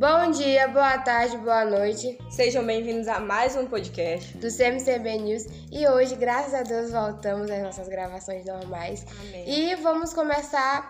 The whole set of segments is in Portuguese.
Bom dia, boa tarde, boa noite. Sejam bem-vindos a mais um podcast do CMCB News. E hoje, graças a Deus, voltamos às nossas gravações normais. Amém. E vamos começar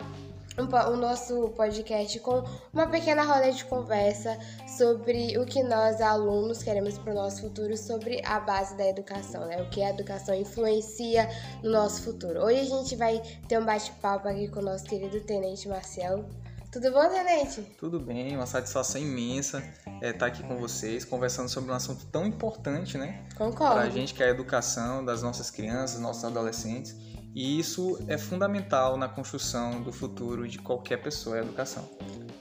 o nosso podcast com uma pequena roda de conversa sobre o que nós, alunos, queremos para o nosso futuro, sobre a base da educação, né? O que a educação influencia no nosso futuro. Hoje a gente vai ter um bate-papo aqui com o nosso querido Tenente Marcel. Tudo bom, Tenente? Tudo bem, uma satisfação imensa estar é, tá aqui com vocês, conversando sobre um assunto tão importante, né? Concordo. Para a gente que é a educação das nossas crianças, nossos adolescentes. E isso é fundamental na construção do futuro de qualquer pessoa, é a educação.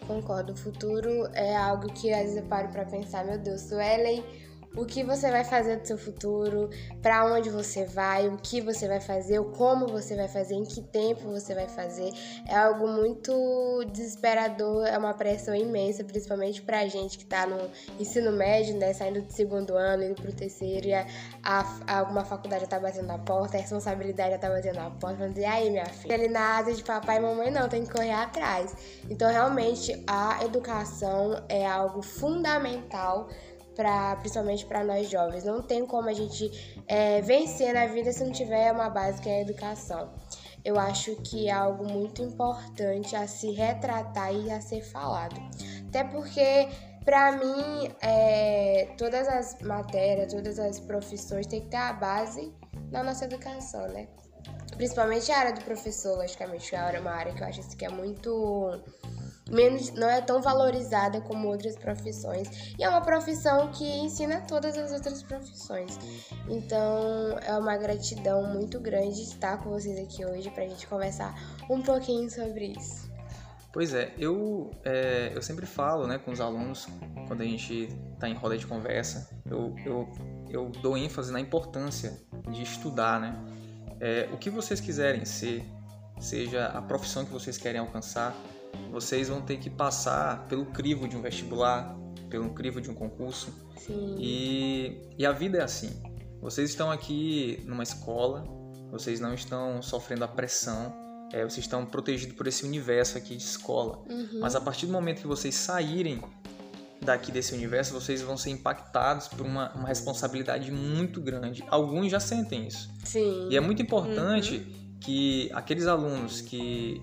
Concordo, o futuro é algo que às vezes eu paro para pensar, meu Deus, Suelen o que você vai fazer do seu futuro, para onde você vai, o que você vai fazer, como você vai fazer, em que tempo você vai fazer. É algo muito desesperador, é uma pressão imensa, principalmente pra gente que tá no ensino médio, né, saindo do segundo ano, indo pro terceiro, e a, a, alguma faculdade tá batendo na porta, a responsabilidade já tá batendo na porta, falando, e aí, minha filha? Ele na asa de papai e mamãe não, tem que correr atrás. Então, realmente, a educação é algo fundamental pra, principalmente para nós jovens. Não tem como a gente é, vencer na vida se não tiver uma base que é a educação. Eu acho que é algo muito importante a se retratar e a ser falado. Até porque, para mim, é, todas as matérias, todas as profissões têm que ter a base na nossa educação, né? Principalmente a área do professor, logicamente, que é uma área que eu acho que é muito menos, não é tão valorizada como outras profissões. E é uma profissão que ensina todas as outras profissões. Então é uma gratidão muito grande estar com vocês aqui hoje para a gente conversar um pouquinho sobre isso. Pois é, eu, é, eu sempre falo né, com os alunos, quando a gente está em roda de conversa, eu, eu, eu dou ênfase na importância de estudar, né? É, o que vocês quiserem ser, seja a profissão que vocês querem alcançar, vocês vão ter que passar pelo crivo de um vestibular, pelo crivo de um concurso. Sim. E, e a vida é assim. Vocês estão aqui numa escola, vocês não estão sofrendo a pressão, é, vocês estão protegidos por esse universo aqui de escola. Uhum. Mas a partir do momento que vocês saírem daqui desse universo, vocês vão ser impactados por uma, uma responsabilidade muito grande. Alguns já sentem isso. Sim. E é muito importante uhum. que aqueles alunos que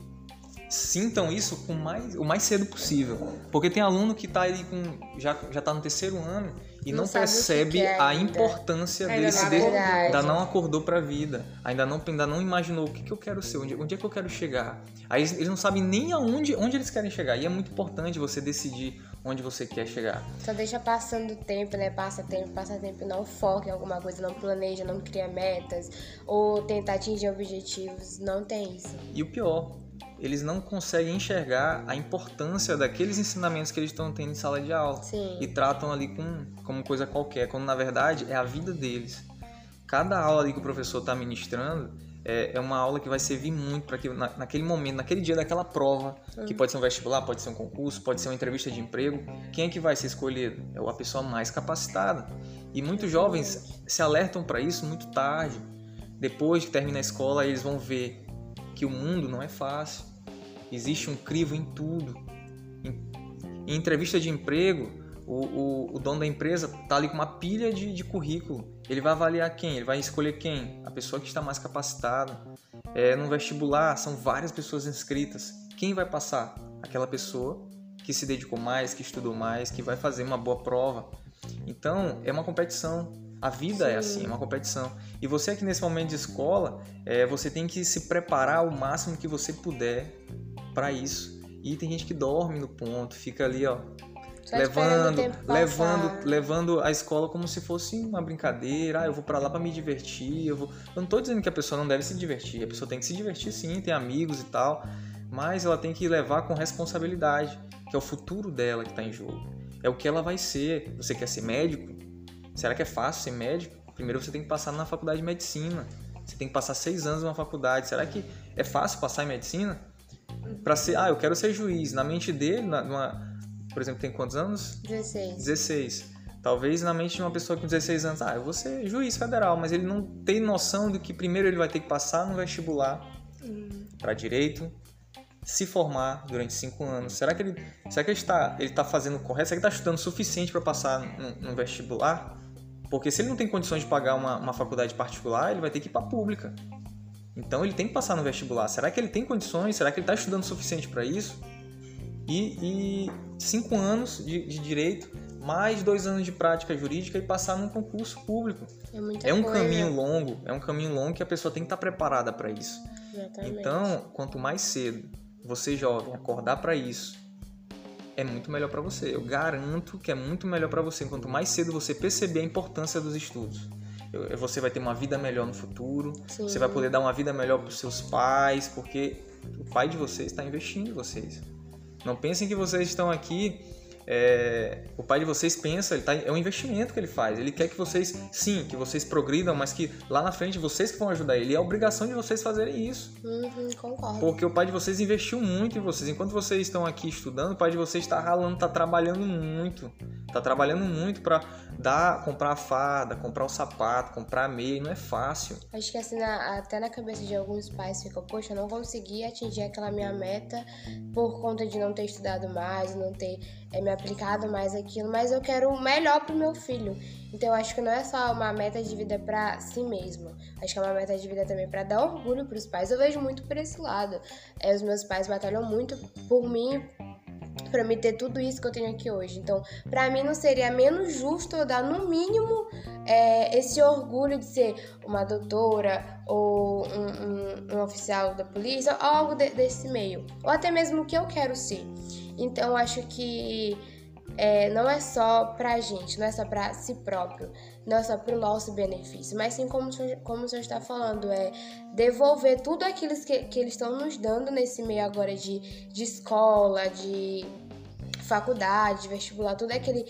sintam isso com mais, o mais cedo possível. Porque tem aluno que está aí com já já está no terceiro ano e não, não percebe é a importância ainda desse não desse, ainda não acordou para a vida, ainda não ainda não imaginou o que, que eu quero ser, onde, onde é que eu quero chegar. Aí eles, eles não sabem nem aonde onde eles querem chegar. E é muito importante você decidir onde você quer chegar. Só deixa passando o tempo, né? Passa tempo, passa tempo, não foca em alguma coisa, não planeja, não cria metas ou tenta atingir objetivos, não tem isso. E o pior, eles não conseguem enxergar a importância daqueles ensinamentos que eles estão tendo em sala de aula. Sim. E tratam ali com, como coisa qualquer, quando na verdade é a vida deles. Cada aula ali que o professor está ministrando é, é, uma aula que vai servir muito para que na, naquele momento, naquele dia daquela prova, que pode ser um vestibular, pode ser um concurso, pode ser uma entrevista de emprego, quem é que vai ser escolhido? É a pessoa mais capacitada. E muitos jovens se alertam para isso muito tarde. Depois que termina a escola, eles vão ver que o mundo não é fácil. Existe um crivo em tudo. Em, entrevista de emprego, o, o, o, dono da empresa está ali com uma pilha de, de, currículo. Ele vai avaliar quem? Ele vai escolher quem? A pessoa que está mais capacitada. É, no vestibular, são várias pessoas inscritas. Quem vai passar? Aquela pessoa que se dedicou mais, que estudou mais, que vai fazer uma boa prova. Então, é uma competição. A vida Sim. é assim, é uma competição. E você aqui nesse momento de escola, é, você tem que se preparar o máximo que você puder para isso. E tem gente que dorme no ponto, fica ali, ó, Só levando, levando, levando a escola como se fosse uma brincadeira. Ah, eu vou para lá para me divertir. Eu, vou... eu não tô dizendo que a pessoa não deve se divertir. A pessoa tem que se divertir sim, tem amigos e tal, mas ela tem que levar com responsabilidade, que é o futuro dela que está em jogo. É o que ela vai ser. Você quer ser médico? Será que é fácil ser médico? Primeiro você tem que passar na faculdade de medicina. Você tem que passar seis anos numa faculdade. Será que é fácil passar em medicina? Para ser, ah, eu quero ser juiz. Na mente dele, numa, por exemplo, tem quantos anos? 16. 16. Talvez na mente de uma pessoa com 16 anos, ah, eu vou ser juiz federal, mas ele não tem noção do que primeiro ele vai ter que passar no vestibular hum. para direito, se formar durante cinco anos? Será que ele, será que ele está, ele está fazendo correto? Será que ele está estudando o suficiente para passar no, no, vestibular? Porque se ele não tem condições de pagar uma, uma faculdade particular, ele vai ter que ir para a pública. Então ele tem que passar no vestibular. Será que ele tem condições? Será que ele está estudando o suficiente para isso? E, e, cinco anos de, de, direito, mais dois anos de prática jurídica e passar num concurso público. É, é um coisa. caminho longo, é um caminho longo que a pessoa tem que estar tá preparada para isso. Exatamente. Então, quanto mais cedo você jovem acordar para isso, é muito melhor para você. Eu garanto que é muito melhor para você. Quanto mais cedo você perceber a importância dos estudos, você vai ter uma vida melhor no futuro. Sim. Você vai poder dar uma vida melhor para os seus pais, porque o pai de vocês está investindo em vocês. Não pensem que vocês estão aqui é, o pai de vocês pensa, ele tá, é um investimento que ele faz. Ele quer que vocês, sim, que vocês progridam, mas que lá na frente vocês que vão ajudar ele. É a obrigação de vocês fazerem isso. Uhum, concordo. Porque o pai de vocês investiu muito em vocês. Enquanto vocês estão aqui estudando, o pai de vocês está ralando, está trabalhando muito. Está trabalhando muito para dar, comprar a farda, comprar o sapato, comprar a meia. não é fácil. Acho que assim, na, até na cabeça de alguns pais fica, poxa, eu não consegui atingir aquela minha meta por conta de não ter estudado mais, não ter é, me aplicado mais aquilo, mas eu quero o melhor pro meu filho. Então eu acho que não é só uma meta de vida para si mesmo. Acho que é uma meta de vida também para dar orgulho para os pais. Eu vejo muito por esse lado. É, os meus pais batalham muito por mim, para me ter tudo isso que eu tenho aqui hoje. Então, para mim não seria menos justo eu dar no mínimo é, esse orgulho de ser uma doutora ou um, um, um oficial da polícia ou algo de, desse meio, ou até mesmo o que eu quero ser. Então acho que é, não é só pra gente, não é só pra si próprio, não é só pro nosso benefício, mas sim como, como o senhor está falando, é devolver tudo aquilo que, que eles estão nos dando nesse meio agora de, de escola, de faculdade, de vestibular, tudo aquele,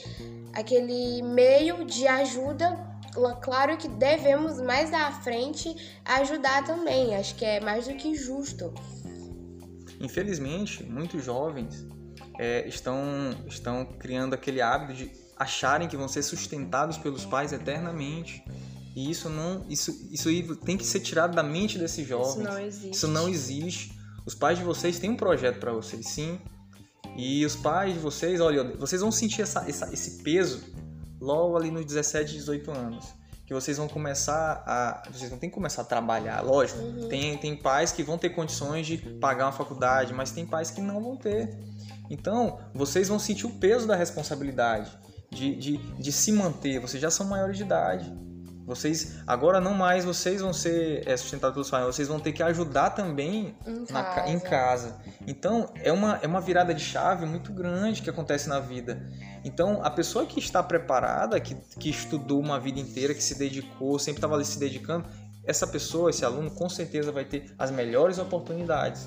aquele meio de ajuda. Claro que devemos mais à frente ajudar também, acho que é mais do que justo. Infelizmente, muitos jovens é, estão, estão criando aquele hábito de acharem que vão ser sustentados pelos pais eternamente. E isso não, isso, isso tem que ser tirado da mente desses jovens. Isso não existe. Isso não existe. Os pais de vocês têm um projeto para vocês, sim. E os pais de vocês, olha, vocês vão sentir essa, essa, esse peso logo ali nos 17, 18 anos. Que vocês vão começar a. Vocês não tem que começar a trabalhar, lógico. Uhum. Tem, tem pais que vão ter condições de pagar uma faculdade, mas tem pais que não vão ter. Então, vocês vão sentir o peso da responsabilidade de, de, de se manter. Vocês já são maiores de idade. Vocês agora não mais vocês vão ser é, sustentados pelos pais, vocês vão ter que ajudar também em, na, casa. em casa. Então é uma, é uma virada de chave muito grande que acontece na vida. Então a pessoa que está preparada, que, que estudou uma vida inteira, que se dedicou, sempre estava ali se dedicando, essa pessoa, esse aluno, com certeza vai ter as melhores oportunidades.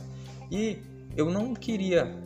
E eu não queria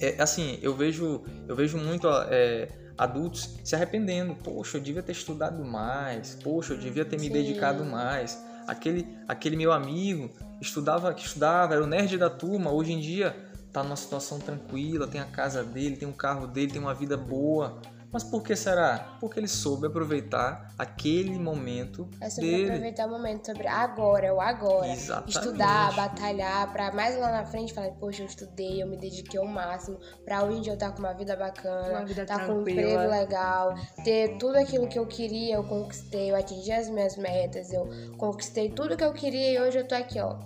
é, assim, eu vejo, eu vejo muito é, adultos se arrependendo. Poxa, eu devia ter estudado mais. Poxa, eu devia ter me Sim. dedicado mais. Aquele, aquele meu amigo estudava, que estudava, era o nerd da turma. Hoje em dia tá numa situação tranquila, tem a casa dele, tem o carro dele, tem uma vida boa. Mas por que será? Porque ele soube aproveitar aquele momento é sobre dele. aproveitar o momento, sobre agora, é o agora. Exatamente. Estudar, batalhar, para mais lá na frente falar, poxa, eu estudei, eu me dediquei ao máximo, pra hoje eu estar com uma vida bacana, uma vida tá tranquila. com um emprego legal, ter tudo aquilo que eu queria, eu conquistei, eu atingi as minhas metas, eu conquistei tudo que eu queria e hoje eu tô aqui, ó,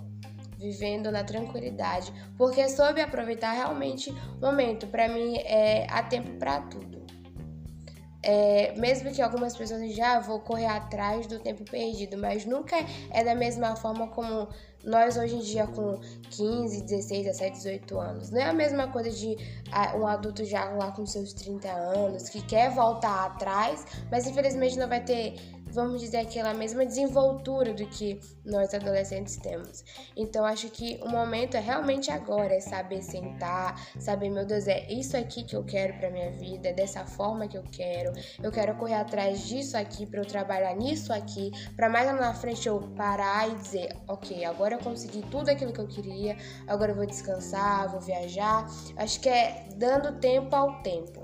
vivendo na tranquilidade, porque soube aproveitar realmente o momento. Para mim, é, há tempo para tudo. É, mesmo que algumas pessoas já ah, vão correr atrás do tempo perdido, mas nunca é da mesma forma como nós hoje em dia com 15, 16, 17, 18 anos. Não é a mesma coisa de ah, um adulto já lá com seus 30 anos que quer voltar atrás, mas infelizmente não vai ter vamos dizer, aquela mesma desenvoltura do que nós adolescentes temos. Então, acho que o momento é realmente agora, é saber sentar, saber, meu Deus, é isso aqui que eu quero para minha vida, é dessa forma que eu quero. Eu quero correr atrás disso aqui para eu trabalhar nisso aqui, para mais lá na frente eu parar e dizer, OK, agora eu consegui tudo aquilo que eu queria, agora eu vou descansar, vou viajar. Acho que é dando tempo ao tempo.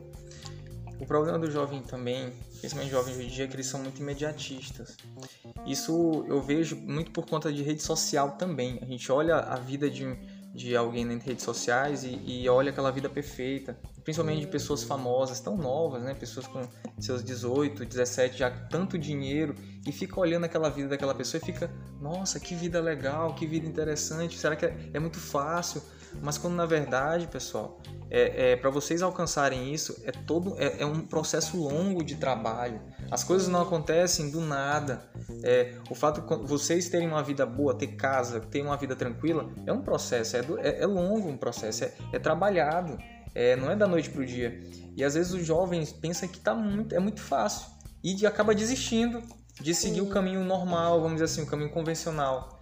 O problema do jovem também principalmente jovens hoje em dia, que eles são muito imediatistas. Isso eu vejo muito por conta de rede social também. A gente olha a vida de, de alguém nas redes sociais e, e olha aquela vida perfeita, principalmente de pessoas famosas, tão novas, né? Pessoas com seus 18, 17, já tanto dinheiro e fica olhando aquela vida daquela pessoa e fica, nossa, que vida legal, que vida interessante, será que é, é muito fácil? Mas quando na verdade, pessoal, é, é para vocês alcançarem isso é todo é, é, um processo longo de trabalho. As coisas não acontecem do nada. É, o fato de vocês terem uma vida boa, ter casa, ter uma vida tranquila, é um processo, é, do, é, é longo um processo, é, é trabalhado, é, não é da noite para o dia. E às vezes os jovens pensam que tá muito, é muito fácil e acaba desistindo de seguir o caminho normal, vamos dizer assim, o caminho convencional.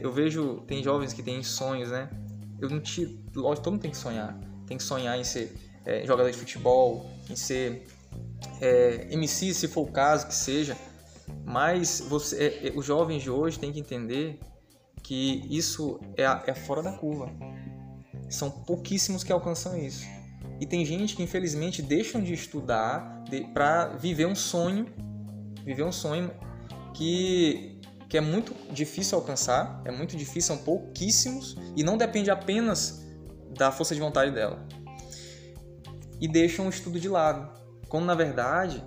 Eu vejo, tem jovens que têm sonhos, né? Eu não te, lógico, todo mundo tem que sonhar. Tem que sonhar em ser é, jogador de futebol, em ser é, MC, se for o caso que seja. Mas você, é, é, os jovens de hoje têm que entender que isso é, é fora da curva. São pouquíssimos que alcançam isso. E tem gente que infelizmente deixam de estudar de, para viver um sonho, viver um sonho que que é muito difícil alcançar, é muito difícil, são pouquíssimos e não depende apenas da força de vontade dela. E deixam o estudo de lado, quando na verdade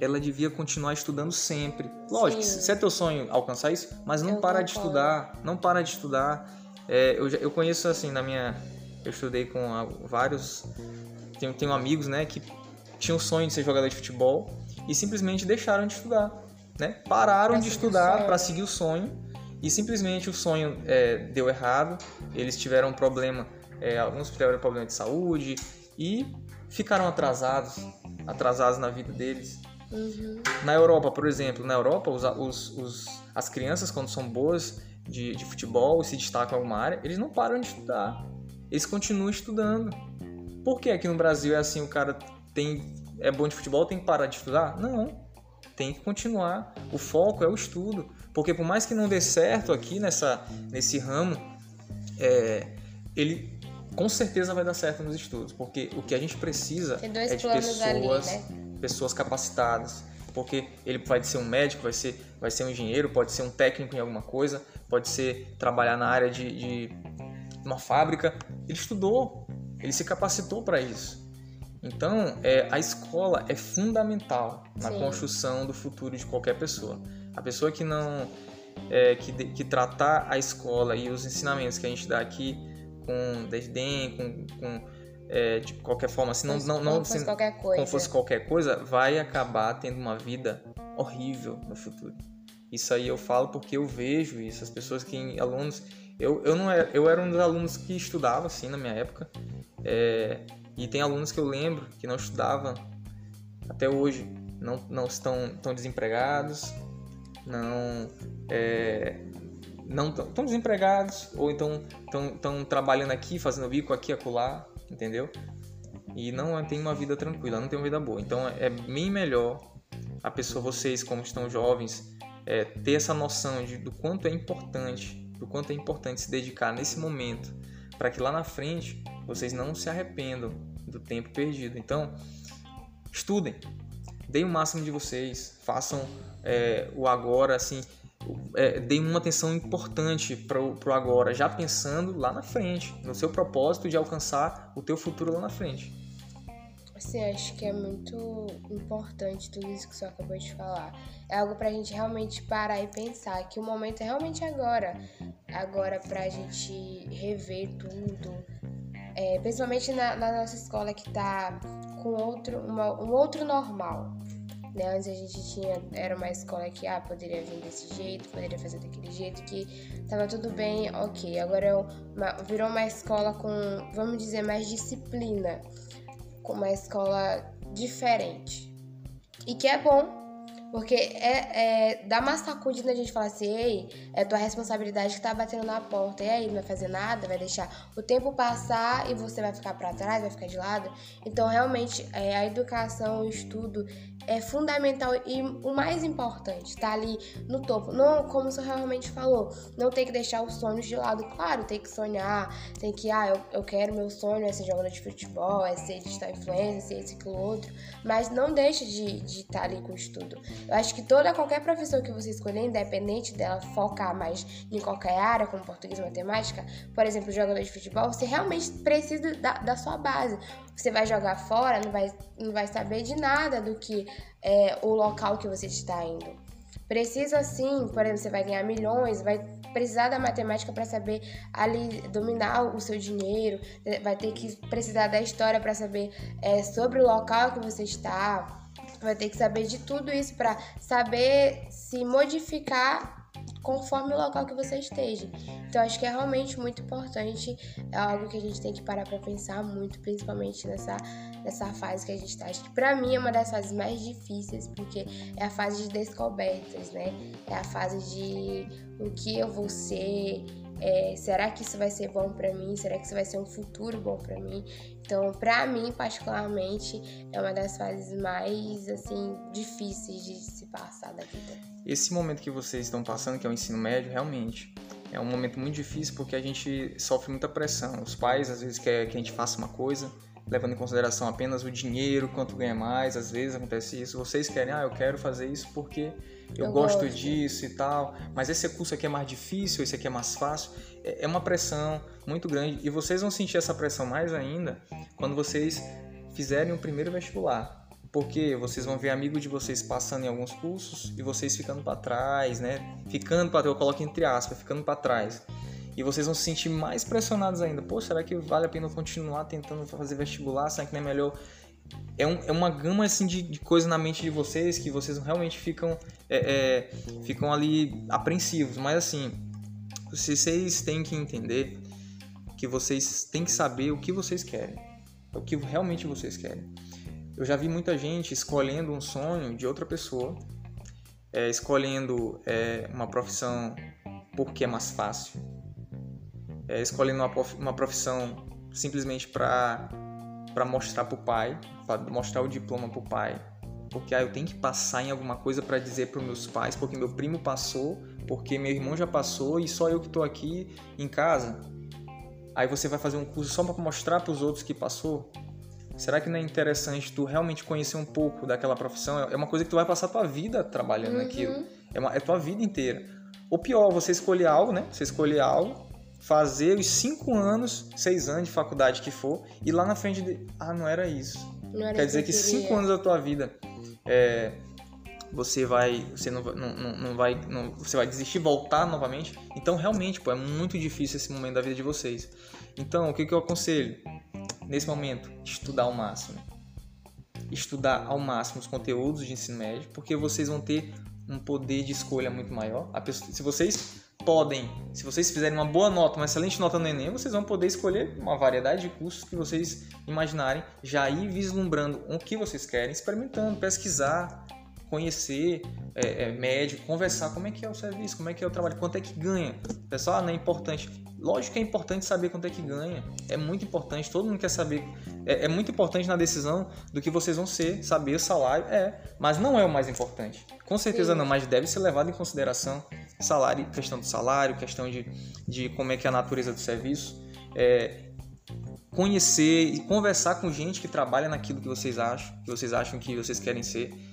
ela devia continuar estudando sempre. Lógico, Sim. se é teu sonho alcançar isso, mas não eu para de estudar, não para de estudar. É, eu, eu conheço assim na minha, eu estudei com vários, tenho, tenho amigos, né, que tinham o sonho de ser jogador de futebol e simplesmente deixaram de estudar né, pararam de estudar para seguir o sonho e simplesmente o sonho é, deu errado, eles tiveram um problema, é, alguns tiveram problema de saúde e ficaram atrasados, atrasados na vida deles. Uhum. Na Europa, por exemplo, na Europa, os, os, os, as crianças, quando são boas de, de futebol e se destacam em alguma área, eles não param de estudar. Eles continuam estudando. Por que aqui no Brasil é assim, o cara tem é bom de futebol, tem que parar de estudar? Não tem que continuar. O foco é o estudo, porque por mais que não dê certo aqui nessa, nesse ramo, é, ele com certeza vai dar certo nos estudos, porque o que a gente precisa é de pessoas, ali, né? pessoas capacitadas, porque ele pode ser um médico, vai ser, vai ser um engenheiro, pode ser um técnico em alguma coisa, pode ser trabalhar na área de, de uma fábrica. Ele estudou, ele se capacitou para isso. Então, é, a escola é fundamental na Sim. construção do futuro de qualquer pessoa. A pessoa que não é, que, que tratar a escola e os ensinamentos que a gente dá aqui com desdém, com, com é, de qualquer forma, assim, não, não, não, como fosse qualquer coisa. como fosse qualquer coisa, vai acabar tendo uma vida horrível no futuro. Isso aí eu falo porque eu vejo isso. As pessoas que alunos, eu, eu não era, eu era um dos alunos que estudava assim na minha época. É, e tem alunos que eu lembro que não estudavam até hoje, não, não estão, estão desempregados, não é, não estão desempregados ou então estão trabalhando aqui, fazendo bico aqui acolá, entendeu? E não tem uma vida tranquila, não tem uma vida boa. Então é bem melhor a pessoa, vocês como estão jovens, é, ter essa noção de, do quanto é importante, do quanto é importante se dedicar nesse momento, para que lá na frente vocês não se arrependam do tempo perdido. Então, estudem, deem o máximo de vocês, façam é, o agora, assim, é, deem uma atenção importante para o agora, já pensando lá na frente, no seu propósito de alcançar o teu futuro lá na frente. Sim, acho que é muito importante tudo isso que você acabou de falar. É algo para a gente realmente parar e pensar que o momento é realmente agora. Agora para a gente rever tudo, é, principalmente na, na, nossa escola que tá com outro, uma, um outro normal. Né? Antes a gente tinha, era uma escola que ah, poderia vir desse jeito, poderia fazer daquele jeito, que tava tudo bem, ok. Agora é uma, virou uma escola com, vamos dizer, mais disciplina, com uma escola diferente. E que é bom, porque é, é, dá uma sacudida a gente falar assim, ei, é tua responsabilidade que tá batendo na porta. E aí, não vai fazer nada, vai deixar o tempo passar e você vai ficar para trás, vai ficar de lado. Então, realmente, é, a educação, o estudo é fundamental e o mais importante, tá ali no topo. Não, como você realmente falou, não tem que deixar os sonhos de lado. Claro, tem que sonhar, tem que, ah, eu, eu quero meu sonho é ser jogador de futebol, é ser digital influencer, ser esse, aquilo, outro. Mas não deixa de estar de tá ali com o estudo. Eu acho que toda qualquer profissão que você escolher, independente dela focar mais em qualquer área, como português matemática, por exemplo, jogador de futebol, você realmente precisa da, da sua base. Você vai jogar fora, não vai, não vai saber de nada do que é, o local que você está indo. Precisa sim, por exemplo, você vai ganhar milhões, vai precisar da matemática para saber ali dominar o seu dinheiro, vai ter que precisar da história para saber é, sobre o local que você está, vai ter que saber de tudo isso para saber se modificar conforme o local que você esteja. Então acho que é realmente muito importante, é algo que a gente tem que parar para pensar muito, principalmente nessa nessa fase que a gente está. Acho que para mim é uma das fases mais difíceis, porque é a fase de descobertas, né? É a fase de o que eu vou ser, é, será que isso vai ser bom para mim? Será que isso vai ser um futuro bom para mim? Então, para mim, particularmente, é uma das fases mais assim difíceis de se passar da vida. Esse momento que vocês estão passando, que é o ensino médio, realmente é um momento muito difícil porque a gente sofre muita pressão. Os pais às vezes querem que a gente faça uma coisa, levando em consideração apenas o dinheiro, quanto ganha mais, às vezes acontece isso. Vocês querem, ah, eu quero fazer isso porque eu, eu gosto, gosto, disso e tal, mas esse curso aqui é mais difícil, esse aqui é mais fácil. É, é uma pressão muito grande e vocês vão sentir essa pressão mais ainda quando vocês fizerem o primeiro vestibular. Porque vocês vão ver amigos de vocês passando em alguns cursos e vocês ficando para trás, né? Ficando para eu coloco entre aspas, ficando para trás. E vocês vão se sentir mais pressionados ainda. Pô, será que vale a pena continuar tentando fazer vestibular? Será que não é melhor é, um, é uma gama assim de, de coisas na mente de vocês que vocês realmente ficam é, é, ficam ali apreensivos mas assim vocês têm que entender que vocês têm que saber o que vocês querem o que realmente vocês querem eu já vi muita gente escolhendo um sonho de outra pessoa é, escolhendo é, uma profissão porque é mais fácil é, escolhendo uma, uma profissão simplesmente para para mostrar pro pai, para mostrar o diploma pro pai, porque aí eu tenho que passar em alguma coisa para dizer para meus pais, porque meu primo passou, porque meu irmão já passou e só eu que estou aqui em casa. Aí você vai fazer um curso só para mostrar para os outros que passou? Será que não é interessante tu realmente conhecer um pouco daquela profissão? É uma coisa que tu vai passar a tua vida trabalhando uhum. naquilo. É, uma, é tua vida inteira. Ou pior, você escolher algo, né? Você escolher algo fazer os cinco anos, seis anos de faculdade que for, e lá na frente de. Ah, não era isso. Não era Quer dizer que, que cinco anos da tua vida é, você vai. Você não, não, não vai. Não, você vai desistir, voltar novamente. Então realmente, pô, é muito difícil esse momento da vida de vocês. Então, o que, que eu aconselho? Nesse momento, estudar ao máximo. Estudar ao máximo os conteúdos de ensino médio, porque vocês vão ter um poder de escolha muito maior. Pessoa, se vocês podem, se vocês fizerem uma boa nota, uma excelente nota no Enem, vocês vão poder escolher uma variedade de cursos que vocês imaginarem, já ir vislumbrando o que vocês querem, experimentando, pesquisar, conhecer é, é, médico, conversar como é que é o serviço, como é que é o trabalho, quanto é que ganha. Pessoal, ah, não é importante. Lógico que é importante saber quanto é que ganha. É muito importante, todo mundo quer saber. É, é muito importante na decisão do que vocês vão ser, saber o salário, é. Mas não é o mais importante. Com certeza Sim. não, mas deve ser levado em consideração salário, questão do salário, questão de, de como é que é a natureza do serviço. É, conhecer e conversar com gente que trabalha naquilo que vocês acham, que vocês acham que vocês querem ser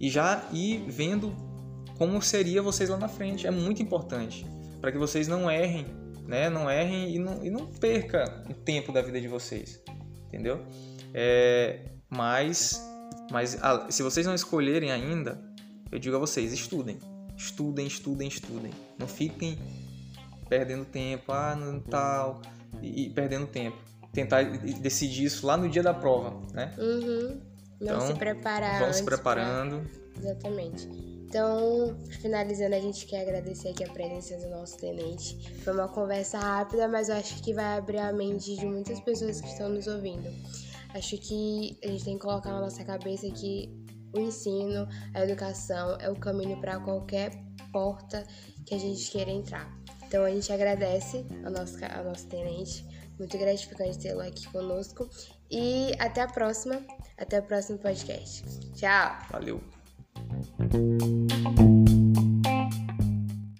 e já ir vendo como seria vocês lá na frente. É muito importante para que vocês não errem, né? Não errem e não, e não perca o tempo da vida de vocês, entendeu? É, mas, mas se vocês não escolherem ainda, eu digo a vocês, estudem, estudem, estudem, estudem. Não fiquem perdendo tempo, ah, não tal, e, e perdendo tempo. Tentar decidir isso lá no dia da prova, né? Uhum. Não então, se preparar. Vão se preparando. Pra... Exatamente. Então, finalizando, a gente quer agradecer aqui a presença do nosso tenente. Foi uma conversa rápida, mas eu acho que vai abrir a mente de muitas pessoas que estão nos ouvindo. Acho que a gente tem que colocar na nossa cabeça que o ensino, a educação é o caminho para qualquer porta que a gente queira entrar. Então a gente agradece ao nosso, ao nosso tenente, muito gratificante tê-lo aqui conosco. E até a próxima, até o próximo podcast. Tchau! Valeu!